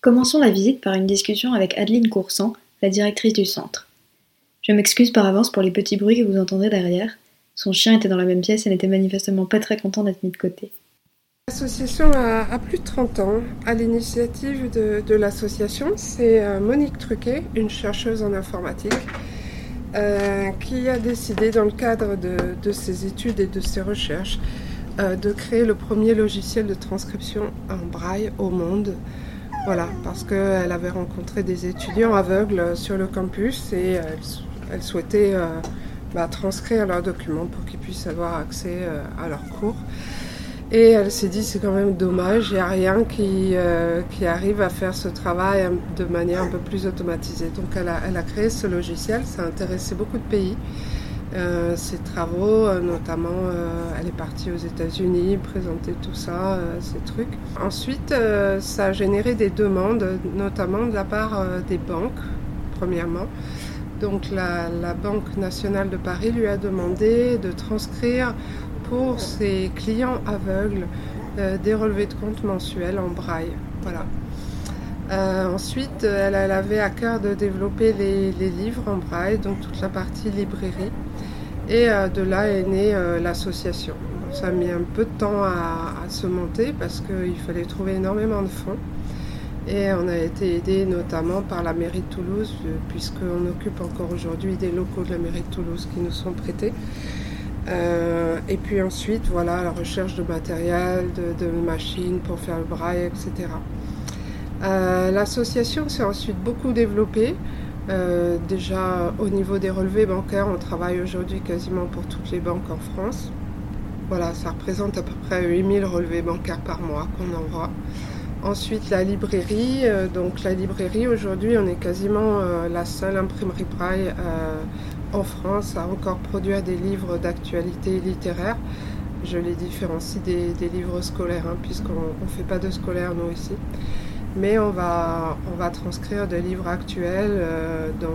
Commençons la visite par une discussion avec Adeline Coursan, la directrice du centre. Je m'excuse par avance pour les petits bruits que vous entendrez derrière. Son chien était dans la même pièce et n'était manifestement pas très content d'être mis de côté. L'association a, plus de 30 ans. À l'initiative de, l'association, c'est euh, Monique Truquet, une chercheuse en informatique, euh, qui a décidé, dans le cadre de, ses études et de ses recherches, euh, de créer le premier logiciel de transcription en braille au monde. Voilà, parce qu'elle avait rencontré des étudiants aveugles sur le campus et elle, souhaitait euh, bah, transcrire leurs documents pour qu'ils puissent avoir accès euh, à leurs cours. Et elle s'est dit c'est quand même dommage, il n'y a rien qui, euh, qui, arrive à faire ce travail de manière un peu plus automatisée. Donc elle a, elle a créé ce logiciel, ça a intéressé beaucoup de pays. Euh, ses travaux, euh, notamment euh, elle est partie aux États-Unis présenter tout ça, ces trucs. Ensuite, ça a généré des demandes, notamment de la part des banques, premièrement. Donc la, Banque nationale de Paris lui a demandé de transcrire pour ses clients aveugles des relevés de compte mensuels en braille. Voilà. ensuite, elle, avait à cœur de développer les, livres en braille, donc toute la partie librairie. Et euh, de là est née euh, l'association. Ça a mis un peu de temps à, se monter parce qu'il fallait trouver énormément de fonds. Et on a été aidé notamment par la mairie de Toulouse, euh, puisqu'on occupe encore aujourd'hui des locaux de la mairie de Toulouse qui nous sont prêtés. et puis ensuite, voilà, la recherche de matériel, de, machines pour faire le braille, etc. L'association s'est ensuite beaucoup développée. Euh, déjà, au niveau des relevés bancaires, on travaille aujourd'hui quasiment pour toutes les banques en France. Voilà, ça représente à peu près 8000 relevés bancaires par mois qu'on envoie. Ensuite, la librairie. Euh, donc, la librairie, aujourd'hui, on est quasiment euh, la seule imprimerie braille en France à encore produire des livres d'actualité littéraire. Je les différencie des, livres scolaires, hein, puisqu'on ne fait pas de scolaire, nous, ici mais on va, on va transcrire des livres actuels euh, dans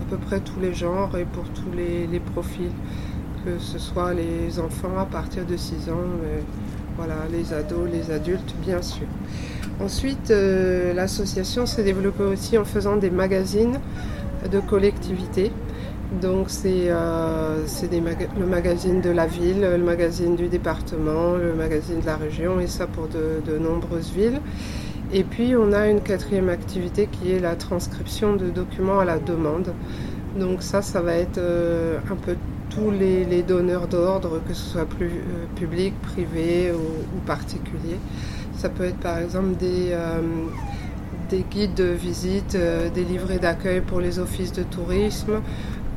à peu près tous les genres et pour tous les, profils, que ce soit les enfants à partir de 6 ans, voilà, les ados, les adultes, bien sûr. Ensuite, euh, l'association s'est développée aussi en faisant des magazines de collectivité. Donc c'est euh, le magazine de la ville, le magazine du département, le magazine de la région et ça pour de nombreuses villes. Et puis on a une quatrième activité qui est la transcription de documents à la demande. Donc ça, ça va être euh, un peu tous les, donneurs d'ordre, que ce soit plus euh, public, privé ou, particulier. Ça peut être par exemple des, euh, des guides de visite, des livrets d'accueil pour les offices de tourisme,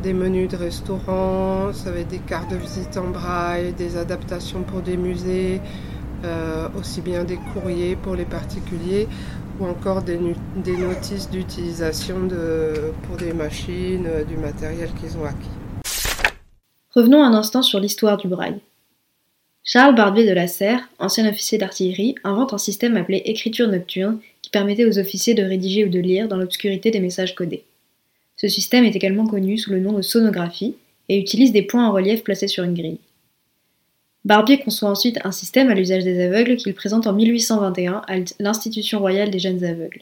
des menus de restaurants, ça va être des cartes de visite en braille, des adaptations pour des musées, aussi bien des courriers pour les particuliers ou encore des, notices d'utilisation pour des machines, euh, du matériel qu'ils ont acquis. Revenons un instant sur l'histoire du braille. Charles Barbier de la Serre, ancien officier d'artillerie, invente un système appelé écriture nocturne qui permettait aux officiers de rédiger ou de lire dans l'obscurité des messages codés. Ce système est également connu sous le nom de sonographie et utilise des points en relief placés sur une grille. Barbier conçoit ensuite un système à l'usage des aveugles qu'il présente en 1821 à l'Institution royale des jeunes aveugles.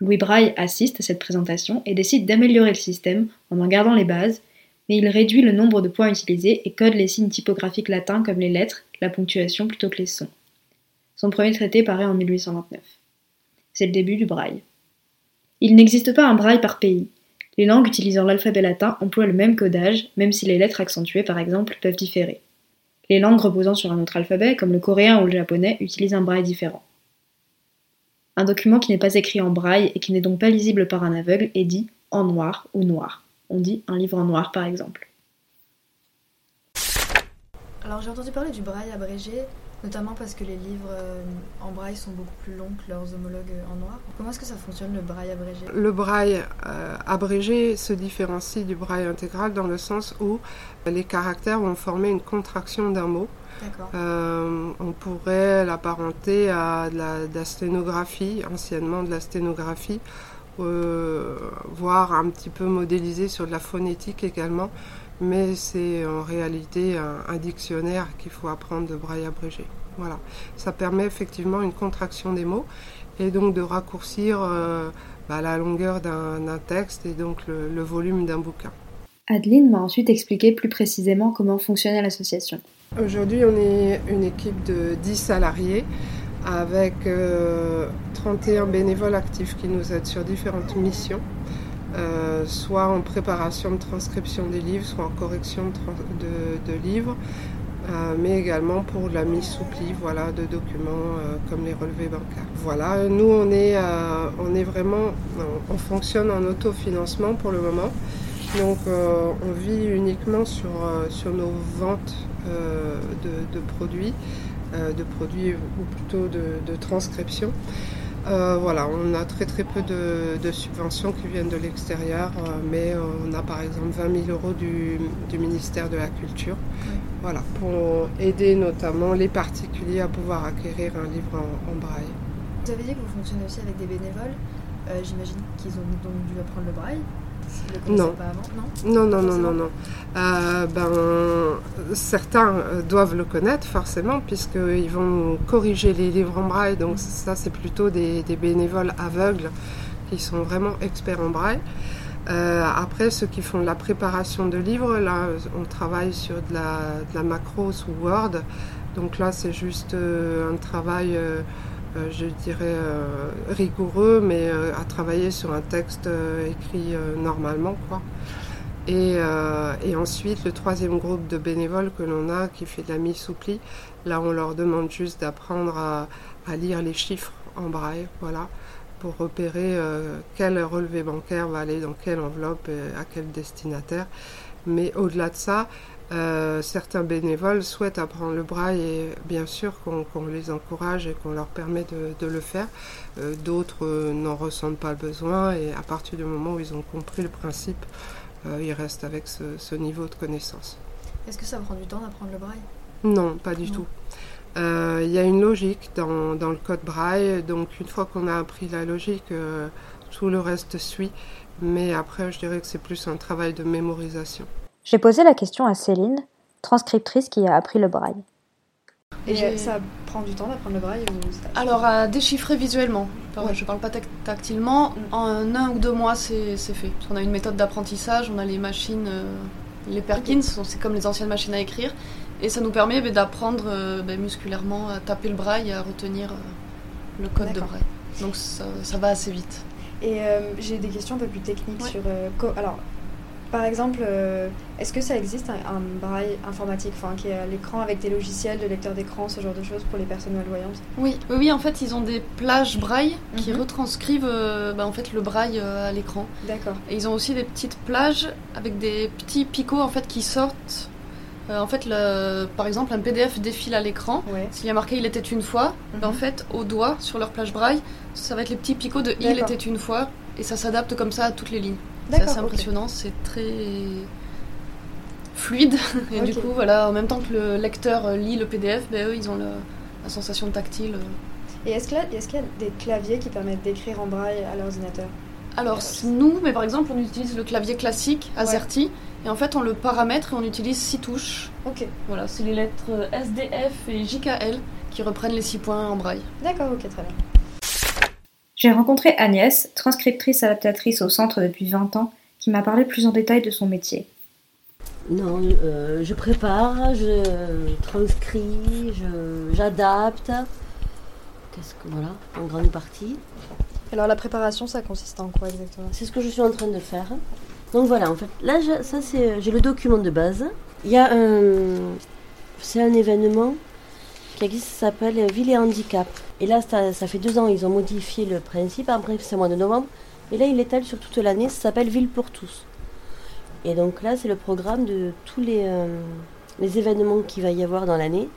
Louis Braille assiste à cette présentation et décide d'améliorer le système en en gardant les bases, mais il réduit le nombre de points utilisés et code les signes typographiques latins comme les lettres, la ponctuation plutôt que les sons. Son premier traité paraît en 1829. C'est le début du braille. Il n'existe pas un braille par pays. Les langues utilisant l'alphabet latin emploient le même codage, même si les lettres accentuées, par exemple, peuvent différer. Les langues reposant sur un autre alphabet, comme le coréen ou le japonais, utilisent un braille différent. Un document qui n'est pas écrit en braille et qui n'est donc pas lisible par un aveugle est dit en noir ou noir. On dit un livre en noir par exemple. Alors j'ai entendu parler du braille abrégé, notamment parce que les livres euh, en braille sont beaucoup plus longs que leurs homologues en noir. Comment est-ce que ça fonctionne le braille abrégé? Le braille euh, abrégé se différencie du braille intégral dans le sens où les caractères vont former une contraction d'un mot. Euh, on pourrait l'apparenter à de la, sténographie, anciennement de la sténographie, voire un petit peu modélisé sur de la phonétique également mais c'est en réalité un, dictionnaire qu'il faut apprendre de braille abrégé. Voilà, ça permet effectivement une contraction des mots et donc de raccourcir euh, bah, la longueur d'un texte et donc le, volume d'un bouquin. Adeline m'a ensuite expliqué plus précisément comment fonctionnait l'association. Aujourd'hui, on est une équipe de 10 salariés avec 31 euh, bénévoles actifs qui nous aident sur différentes missions. Euh, soit en préparation de transcription des livres, soit en correction de, livres, euh, mais également pour la mise sous pli voilà, de documents euh, comme les relevés bancaires. Voilà, nous on est, on est vraiment, on fonctionne en autofinancement pour le moment. Donc on vit uniquement sur, sur nos ventes de, produits, de produits ou plutôt de, de transcription. Euh, voilà, on a très très peu de, subventions qui viennent de l'extérieur, euh, mais on a par exemple 20 000 euros du, ministère de la Culture, voilà, pour aider notamment les particuliers à pouvoir acquérir un livre en, braille. Vous avez dit que vous fonctionnez aussi avec des bénévoles. Euh, j'imagine qu'ils ont donc dû apprendre le braille non. non. non. Non, non, non, ben, certains euh, doivent le connaître forcément puisqu'ils vont corriger les livres en braille. Donc ça, c'est plutôt des, bénévoles aveugles qui sont vraiment experts en braille. Euh, après, ceux qui font la préparation de livres, là, on travaille sur de la, de la macro sous Word. Donc là, c'est juste euh, un travail euh, je dirais, euh, rigoureux, mais euh, à travailler sur un texte écrit normalement. Quoi. Et, ensuite, le troisième groupe de bénévoles que l'on a qui fait de la mise sous pli, là on leur demande juste d'apprendre à, lire les chiffres en braille, voilà, pour repérer quel relevé bancaire va aller dans quelle enveloppe et à quel destinataire. Mais au-delà de ça, euh, certains bénévoles souhaitent apprendre le braille et bien sûr qu'on les encourage et qu'on leur permet de, le faire. Euh, d'autres euh, n'en ressentent pas le besoin et à partir du moment où ils ont compris le principe, ils restent avec ce, niveau de connaissance. Est-ce que ça prend du temps d'apprendre le braille? Non, pas du tout. Il y a une logique dans, dans, le code braille, donc une fois qu'on a appris la logique, tout le reste suit. Mais après, je dirais que c'est plus un travail de mémorisation. J'ai posé la question à Céline, transcriptrice qui a appris le braille. Et ça prend du temps d'apprendre le braille Alors à déchiffrer visuellement. Je Je parle pas tactilement. En un ou deux mois, c'est fait. Qu'on a une méthode d'apprentissage, on a les machines, euh, les Perkins, c'est comme les anciennes machines à écrire. Et ça nous permet bah, d'apprendre euh, bah, musculairement à taper le braille et à retenir euh, le code de braille. Donc ça, va assez vite. Et j'ai des questions un peu plus techniques sur. alors, par exemple, euh, est-ce que ça existe un, braille informatique, enfin, qui est à l'écran avec des logiciels de lecteur d'écran, ce genre de choses pour les personnes malvoyantes? Oui, oui, en fait, ils ont des plages braille qui mhm. retranscrivent euh, bah, en fait le braille euh, à l'écran. D'accord. Et ils ont aussi des petites plages avec des petits picots en fait qui sortent. En fait, le, par exemple, un PDF défile à l'écran. S'il y a marqué "Il était une fois", ben, en mhm. fait, au doigt sur leur plage braille, ça va être les petits picots de "Il était une fois", et ça s'adapte comme ça à toutes les lignes. C'est assez impressionnant, c'est très fluide. Et du coup, voilà, en même temps que le lecteur lit le PDF, ben, eux, ils ont la sensation tactile. Et est-ce qu'il y, est y, a des claviers qui permettent d'écrire en braille à l'ordinateur? Alors nous, mais par exemple, on utilise le clavier classique AZERTY et en fait on le paramètre et on utilise six touches. Ok. Voilà, c'est les lettres SDF et JKL qui reprennent les six points en braille. D'accord, ok, très bien. J'ai rencontré Agnès, transcriptrice adaptatrice au centre depuis 20 ans, qui m'a parlé plus en détail de son métier. Non, euh, je prépare, je transcris, je- j'adapte. Qu'est-ce que voilà, en grande partie. Alors la préparation, ça consiste en quoi exactement? C'est ce que je suis en train de faire. Donc voilà, en fait, là, ça c'est, j'ai le document de base. Il y a un, c'est un événement qui existe, ça s'appelle Ville et Handicap. Et là, ça, fait deux ans, ils ont modifié le principe. Après, c'est le mois de novembre. Et là, il étale sur toute l'année. Ça s'appelle Ville pour tous. Et donc là, c'est le programme de tous les, euh, les événements qu'il va y avoir dans l'année.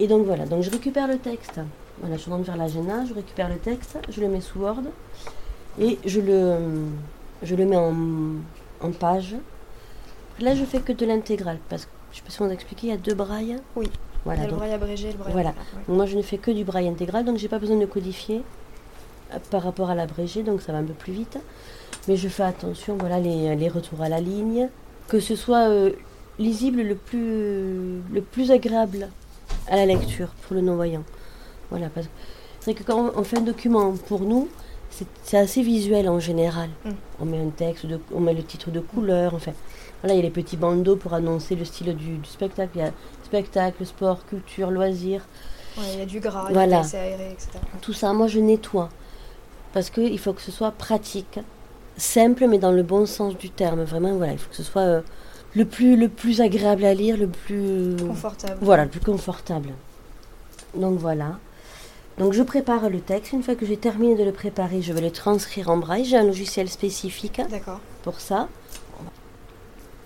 Et donc voilà, donc je récupère le texte. Voilà, je de faire l'agenda, je récupère le texte, je le mets sous Word et je le, je le mets en, en page. Là, je fais que de l'intégrale parce que je sais pas si on a expliqué, il y a deux brailles. Oui. Il y Voilà, a le donc braille abrégé le braille Voilà. ouais. donc moi, je ne fais que du braille intégral, donc j'ai pas besoin de codifier euh, par rapport à l'abrégé, donc ça va un peu plus vite. Mais je fais attention, voilà, les, les retours à la ligne, que ce soit euh, lisible le plus, le plus agréable à la lecture pour le non-voyant. Voilà, parce que c'est que quand on fait un document pour nous, c'est c'est assez visuel en général. Mm. On met un texte, de- on met le titre de couleur, enfin. Voilà, il y a les petits bandeaux pour annoncer le style du, du spectacle. Il y a spectacle, sport, culture, loisirs. Ouais, il y a du gras, Voilà. assez aéré, etc. Tout ça, moi je nettoie. Parce qu'il faut que ce soit pratique, simple, mais dans le bon sens du terme. Vraiment, voilà, il faut que ce soit euh, le, plus, le plus agréable à lire, le plus. Confortable. Voilà, le plus confortable. Donc voilà. Donc je prépare le texte. Une fois que j'ai terminé de le préparer, je vais le transcrire en braille. J'ai un logiciel spécifique pour ça.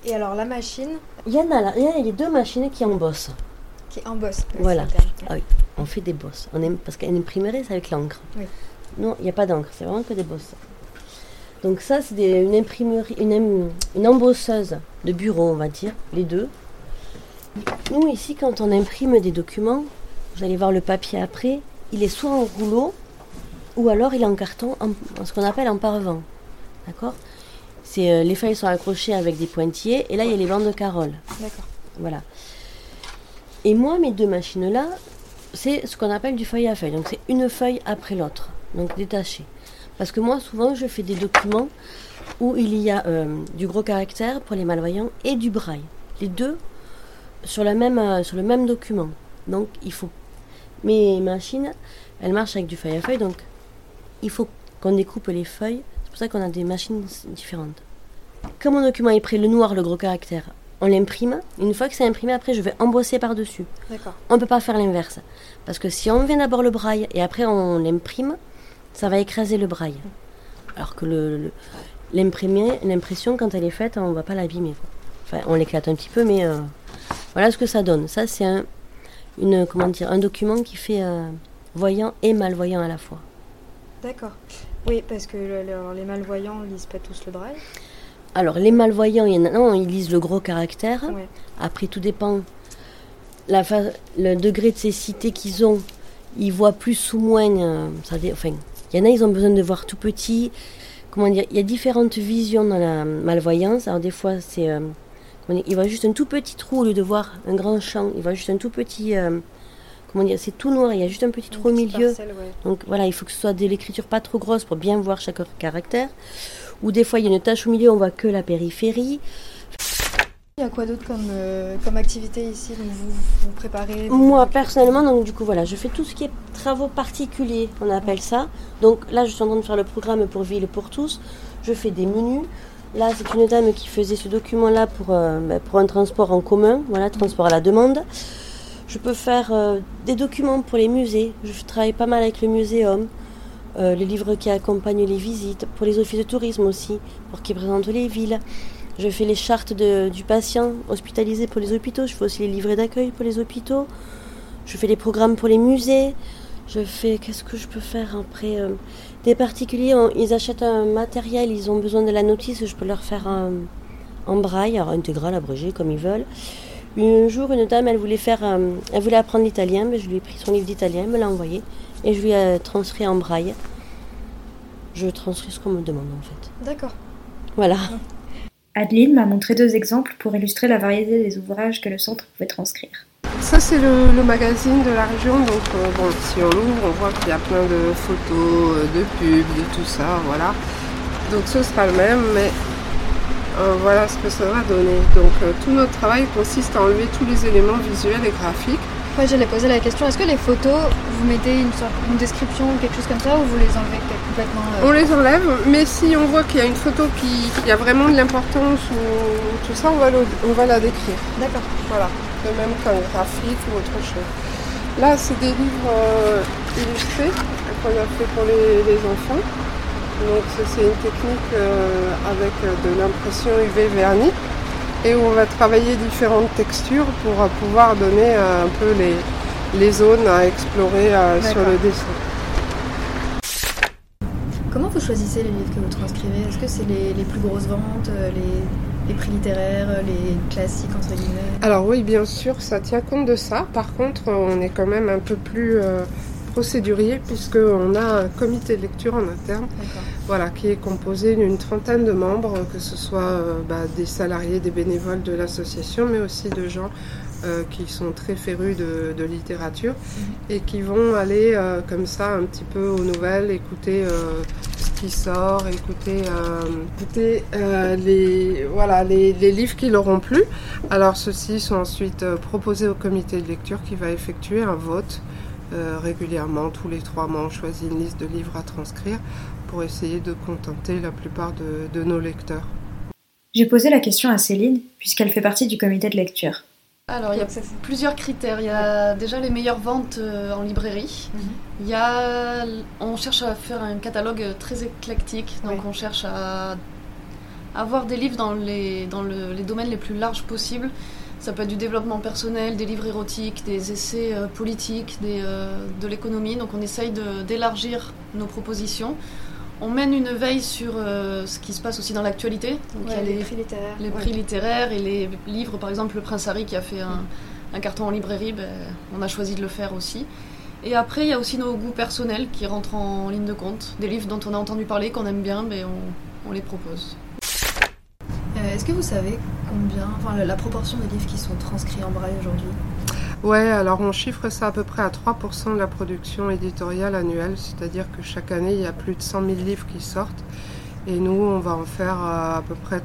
Et alors la machine Il y en a là, il y a les deux machines qui embossent. qui embosse. ouais, Voilà. Ah oui, on fait des bosses. On aime, parce qu'une imprimerie, c'est avec l'encre. Oui. Non, il n'y a pas d'encre, c'est vraiment que des bosses. Donc ça, c'est des- une imprimerie, une embosseuse de bureau, on va dire, les deux. Nous, ici, quand on imprime des documents, vous allez voir le papier après, il est soit en rouleau, ou alors il est en carton, en, en ce qu'on appelle en parvent. D'accord? C'est, euh, Les feuilles sont accrochées avec des pointillés, et là, il y a les bandes de carole. D'accord. Voilà. Et moi, mes deux machines-là, c'est ce qu'on appelle du feuille à feuille. Donc, c'est une feuille après l'autre, donc détachée. Parce que moi, souvent, je fais des documents où il y a euh, du gros caractère pour les malvoyants et du braille. Les deux sur, la même, euh, sur le même document. Donc, il faut. Mes machines, elles marchent avec du feuille à feuille, donc il faut qu'on découpe les feuilles. C'est pour ça qu'on a des machines différentes. Quand mon document est prêt, le noir, le gros caractère, on l'imprime. Une fois que c'est imprimé, après, je vais embosser par-dessus. D'accord. On ne peut pas faire l'inverse. Parce que si on vient d'abord le braille et après on l'imprime, ça va écraser le braille. Alors que le, l'impression, quand elle est faite, on ne va pas l'abîmer. Enfin, on l'éclate un petit peu, mais euh, voilà ce que ça donne. Ça, c'est un, une, comment dire, un document qui fait euh, voyant et malvoyant à la fois. D'accord. Oui, parce que alors, les malvoyants lisent pas tous le braille? Alors, les malvoyants, il y en a, non, ils lisent le gros caractère. Ouais. Après, tout dépend la fa- le degré de cécité qu'ils ont. Ils voient plus ou moins. euh, ça dé- enfin, il y en a, ils ont besoin de voir tout petit. Comment dire Il y a différentes visions dans la malvoyance. Alors, des fois, c'est. euh, ils voient juste un tout petit trou au lieu de voir un grand champ. Ils voient juste un tout petit. euh, comment dire C'est tout noir. Il y a juste un petit trou au milieu. parcelle, ouais. Donc voilà, il faut que ce soit de l'écriture pas trop grosse pour bien voir chaque caractère. Ou des fois, il y a une tache au milieu, on voit que la périphérie. Il y a quoi d'autre comme, euh, comme activité ici Donc vous, vous préparez vous- Moi personnellement, donc du coup voilà, je fais tout ce qui est travaux particuliers, on appelle ça. Donc là, je suis en train de faire le programme pour Ville et pour tous. Je fais des menus. Là, c'est une dame qui faisait ce document-là pour, euh, ben, pour un transport en commun, voilà, transport à la demande. Je peux faire euh, des documents pour les musées. Je travaille pas mal avec le muséum. Euh, les livres qui accompagnent les visites, pour les offices de tourisme aussi, pour qu'ils présentent les villes. Je fais les chartes du patient hospitalisé pour les hôpitaux. Je fais aussi les livrets d'accueil pour les hôpitaux. Je fais les programmes pour les musées. Je fais. Qu'est-ce que je peux faire après Des particuliers, on- ils achètent un matériel, ils ont besoin de la notice, je peux leur faire un, en braille, alors intégral, abrégé, comme ils veulent. Un jour, une dame, elle voulait faire, euh, elle voulait apprendre l'italien, mais je lui ai pris son livre d'italien, elle me l'a envoyé et je lui ai transcrit en braille. je transcris ce qu'on me demande en fait. D'accord. Voilà. Adeline m'a montré deux exemples pour illustrer la variété des ouvrages que le centre pouvait transcrire. Ça, c'est le, magazine de la région. Donc, euh, bon, si on l'ouvre, on voit qu'il y a plein de photos, euh, de pubs, de tout ça. Voilà. Donc, ce sera le même, mais euh, voilà ce que ça va donner. Donc, tout notre travail consiste à enlever tous les éléments visuels et graphiques Ouais, j'allais poser la question, est-ce que les photos, vous mettez une, sorte, une description ou quelque chose comme ça ou vous les enlevez complètement On les enlève, mais si on voit qu'il y a une photo qui, a vraiment de l'importance ou tout ça, on va, on va la décrire. D'accord. Voilà, de même qu'un graphique ou autre chose. Là, c'est des livres euh, illustrés qu'on a fait pour les, enfants. Donc c'est une technique euh, avec de l'impression UV vernis et où on va travailler différentes textures pour euh, pouvoir donner euh, un peu les, les zones à explorer euh, sur le dessin. Comment vous choisissez les livres que vous transcrivez? Est-ce que c'est les, les, plus grosses ventes, les, les, prix littéraires, les classiques entre guillemets Alors oui, bien sûr, ça tient compte de ça. Par contre, on est quand même un peu plus procédurier puisqu'on a un comité de lecture en interne voilà, qui est composé d'une trentaine de membres, que ce soit euh, bah, des salariés, des bénévoles de l'association, mais aussi de gens euh, qui sont très férus de, littérature mhm. et qui vont aller euh, comme ça un petit peu aux nouvelles, écouter qui sort, écouter, écouter les, voilà, les, livres qui leur ont plu. Alors ceux-ci sont ensuite proposés au comité de lecture qui va effectuer un vote euh, régulièrement, tous les trois mois, on choisit une liste de livres à transcrire pour essayer de contenter la plupart de, nos lecteurs. J'ai posé la question à Céline, puisqu'elle fait partie du comité de lecture. Alors, il y a plusieurs critères. Il y a déjà les meilleures ventes euh, en librairie. Mhm. Il y a, on cherche à faire un catalogue très éclectique, donc on cherche à avoir des livres dans les, dans les domaines les plus larges possibles. Ça peut être du développement personnel, des livres érotiques, des essais euh, politiques, des, euh, de l'économie. Donc on essaye d'élargir nos propositions. On mène une veille sur euh, ce qui se passe aussi dans l'actualité. il y a les, prix littéraires. Les prix littéraires et les livres, par exemple Le Prince Harry qui a fait un, un carton en librairie, ben, on a choisi de le faire aussi. Et après, il y a aussi nos goûts personnels qui rentrent en ligne de compte. Des livres dont on a entendu parler, qu'on aime bien, mais ben, on, on les propose. Est-ce que vous savez combien, enfin la proportion des livres qui sont transcrits en braille aujourd'hui? Ouais, alors on chiffre ça à peu près à 3% de la production éditoriale annuelle, c'est-à-dire que chaque année il y a plus de 100 000 livres qui sortent et nous on va en faire à, peu près 3%.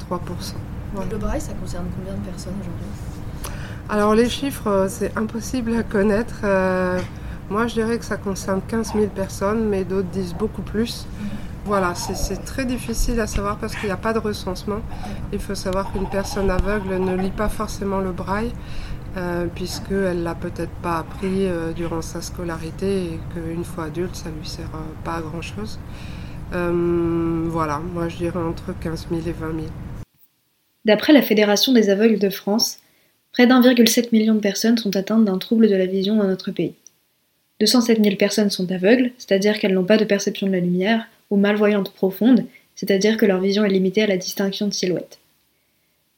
Le braille ça concerne combien de personnes aujourd'hui? Alors les chiffres euh, c'est impossible à connaître. Euh, moi je dirais que ça concerne 15 000 personnes, mais d'autres disent beaucoup plus. Voilà, c'est très difficile à savoir parce qu'il n'y a pas de recensement. Il faut savoir qu'une personne aveugle ne lit pas forcément le braille euh, puisqu'elle l'a peut-être pas appris euh, durant sa scolarité et qu'une fois adulte, ça ne lui sert euh, pas à grand-chose. voilà, moi je dirais entre 15 000 et 20 000. D'après la Fédération des aveugles de France, près d'1,7 million de personnes sont atteintes d'un trouble de la vision dans notre pays. 207 000 personnes sont aveugles, c'est-à-dire qu'elles n'ont pas de perception de la lumière, ou malvoyantes profondes, c'est-à-dire que leur vision est limitée à la distinction de silhouettes.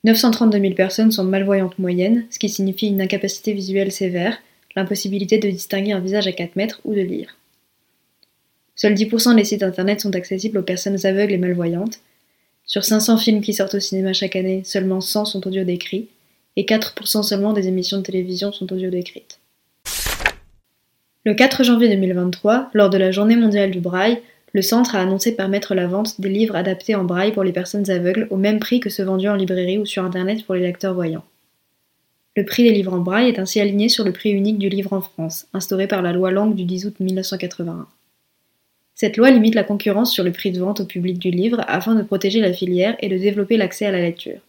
932 000 personnes sont malvoyantes moyennes, ce qui signifie une incapacité visuelle sévère, l'impossibilité de distinguer un visage à 4 mètres ou de lire. Seuls 10% des sites internet sont accessibles aux personnes aveugles et malvoyantes. Sur 500 films qui sortent au cinéma chaque année, seulement 100 sont audio décrits, et 4% seulement des émissions de télévision sont audio décrites. Le 4 janvier 2023, lors de la Journée mondiale du braille, le centre a annoncé permettre la vente des livres adaptés en braille pour les personnes aveugles au même prix que ceux vendus en librairie ou sur Internet pour les lecteurs voyants. Le prix des livres en braille est ainsi aligné sur le prix unique du livre en France, instauré par la loi Langue du 10 août 1981. Cette loi limite la concurrence sur le prix de vente au public du livre afin de protéger la filière et de développer l'accès à la lecture.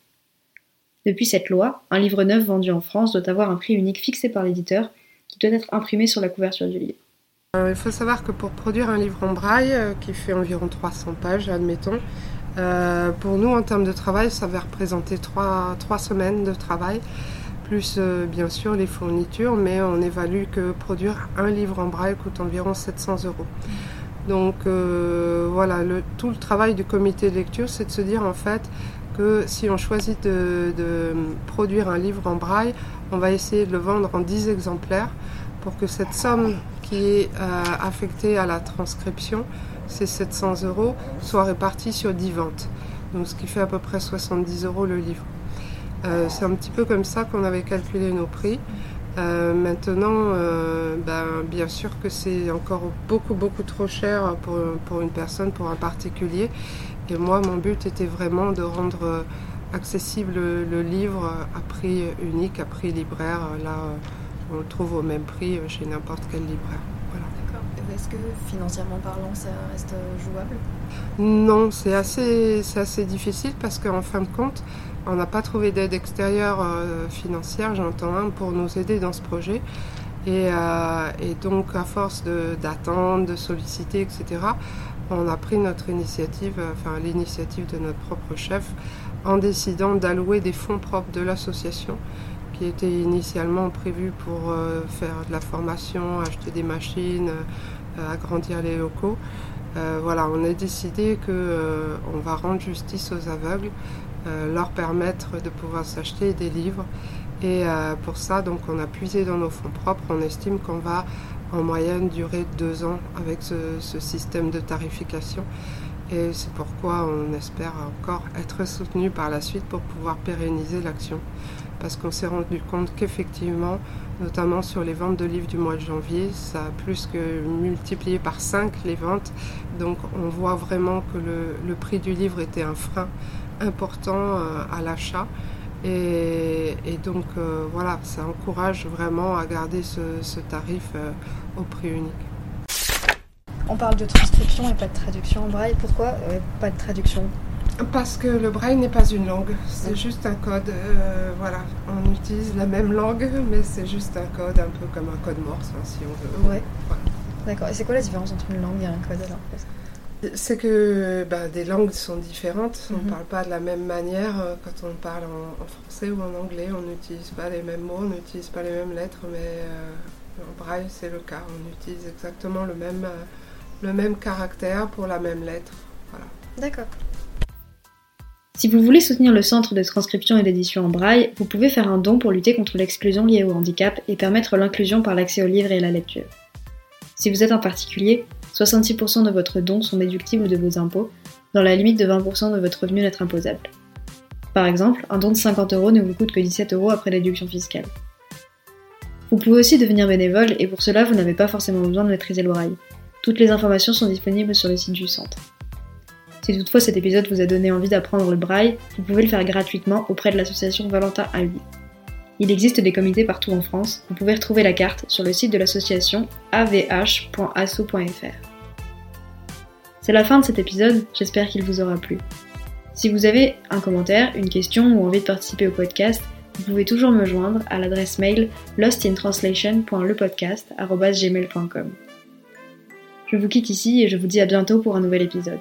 Depuis cette loi, un livre neuf vendu en France doit avoir un prix unique fixé par l'éditeur qui doit être imprimé sur la couverture du livre. Euh, il faut savoir que pour produire un livre en braille, euh, qui fait environ 300 pages, admettons, euh, pour nous, en termes de travail, ça va représenter 3, semaines de travail, plus bien sûr les fournitures, mais on évalue que produire un livre en braille coûte environ 700 euros. Donc voilà, tout le travail du comité de lecture, c'est de se dire en fait que si on choisit de, produire un livre en braille, on va essayer de le vendre en 10 exemplaires pour que cette somme qui est euh, affecté à la transcription, c'est 700 euros, soit réparti sur 10 ventes. Donc ce qui fait à peu près 70 euros le livre. Euh, c'est un petit peu comme ça qu'on avait calculé nos prix. Euh, maintenant, ben, bien sûr que c'est encore beaucoup beaucoup trop cher pour, une personne, pour un particulier. Et moi, mon but était vraiment de rendre accessible le livre à prix unique, à prix libraire. On le trouve au même prix chez n'importe quel libraire. Est-ce que financièrement parlant, ça reste jouable? Non, c'est assez, assez difficile parce qu'en fin de compte, on n'a pas trouvé d'aide extérieure euh, financière, j'entends, un, pour nous aider dans ce projet. Et, euh, et donc, à force d'attendre, de, solliciter, etc., on a pris notre initiative, enfin l'initiative de notre propre chef, en décidant d'allouer des fonds propres de l'association qui était initialement prévu pour euh, faire de la formation, acheter des machines, euh, agrandir les locaux. Euh, voilà, on a décidé qu'on va rendre justice aux aveugles, leur permettre de pouvoir s'acheter des livres. Et pour ça, donc, on a puisé dans nos fonds propres. On estime qu'on va en moyenne durer deux ans avec ce système de tarification. Et c'est pourquoi on espère encore être soutenu par la suite pour pouvoir pérenniser l'action parce qu'on s'est rendu compte qu'effectivement, notamment sur les ventes de livres du mois de janvier, ça a plus que multiplié par 5 les ventes. Donc on voit vraiment que le, prix du livre était un frein important euh, à l'achat. Et, donc euh, voilà, ça encourage vraiment à garder ce, tarif euh, au prix unique. On parle de transcription et pas de traduction en braille. Pourquoi pas de traduction? Parce que le braille n'est pas une langue, c'est juste un code. Euh, voilà, on utilise la même langue, mais c'est juste un code, un peu comme un code morse, hein, si on veut. Ouais. D'accord. Et c'est quoi la différence entre une langue et un code alors? C'est que bah, des langues sont différentes. On ne mhm. parle pas de la même manière euh, quand on parle en, français ou en anglais. On n'utilise pas les mêmes mots, on n'utilise pas les mêmes lettres, mais euh, en braille, c'est le cas. On utilise exactement le même, le même caractère pour la même lettre. Voilà. D'accord. Si vous voulez soutenir le Centre de transcription et d'édition en braille, vous pouvez faire un don pour lutter contre l'exclusion liée au handicap et permettre l'inclusion par l'accès aux livres et à la lecture. Si vous êtes un particulier, 66% de votre don sont déductibles de vos impôts, dans la limite de 20% de votre revenu net imposable. Par exemple, un don de 50 euros ne vous coûte que 17 euros après déduction fiscale. Vous pouvez aussi devenir bénévole et pour cela vous n'avez pas forcément besoin de maîtriser le braille. Toutes les informations sont disponibles sur le site du centre. Si toutefois cet épisode vous a donné envie d'apprendre le braille, vous pouvez le faire gratuitement auprès de l'association Valentin AUI. Il existe des comités partout en France, vous pouvez retrouver la carte sur le site de l'association avh.asso.fr. C'est la fin de cet épisode, j'espère qu'il vous aura plu. Si vous avez un commentaire, une question ou envie de participer au podcast, vous pouvez toujours me joindre à l'adresse mail lostintranslation.lepodcast.gmail.com. Je vous quitte ici et je vous dis à bientôt pour un nouvel épisode.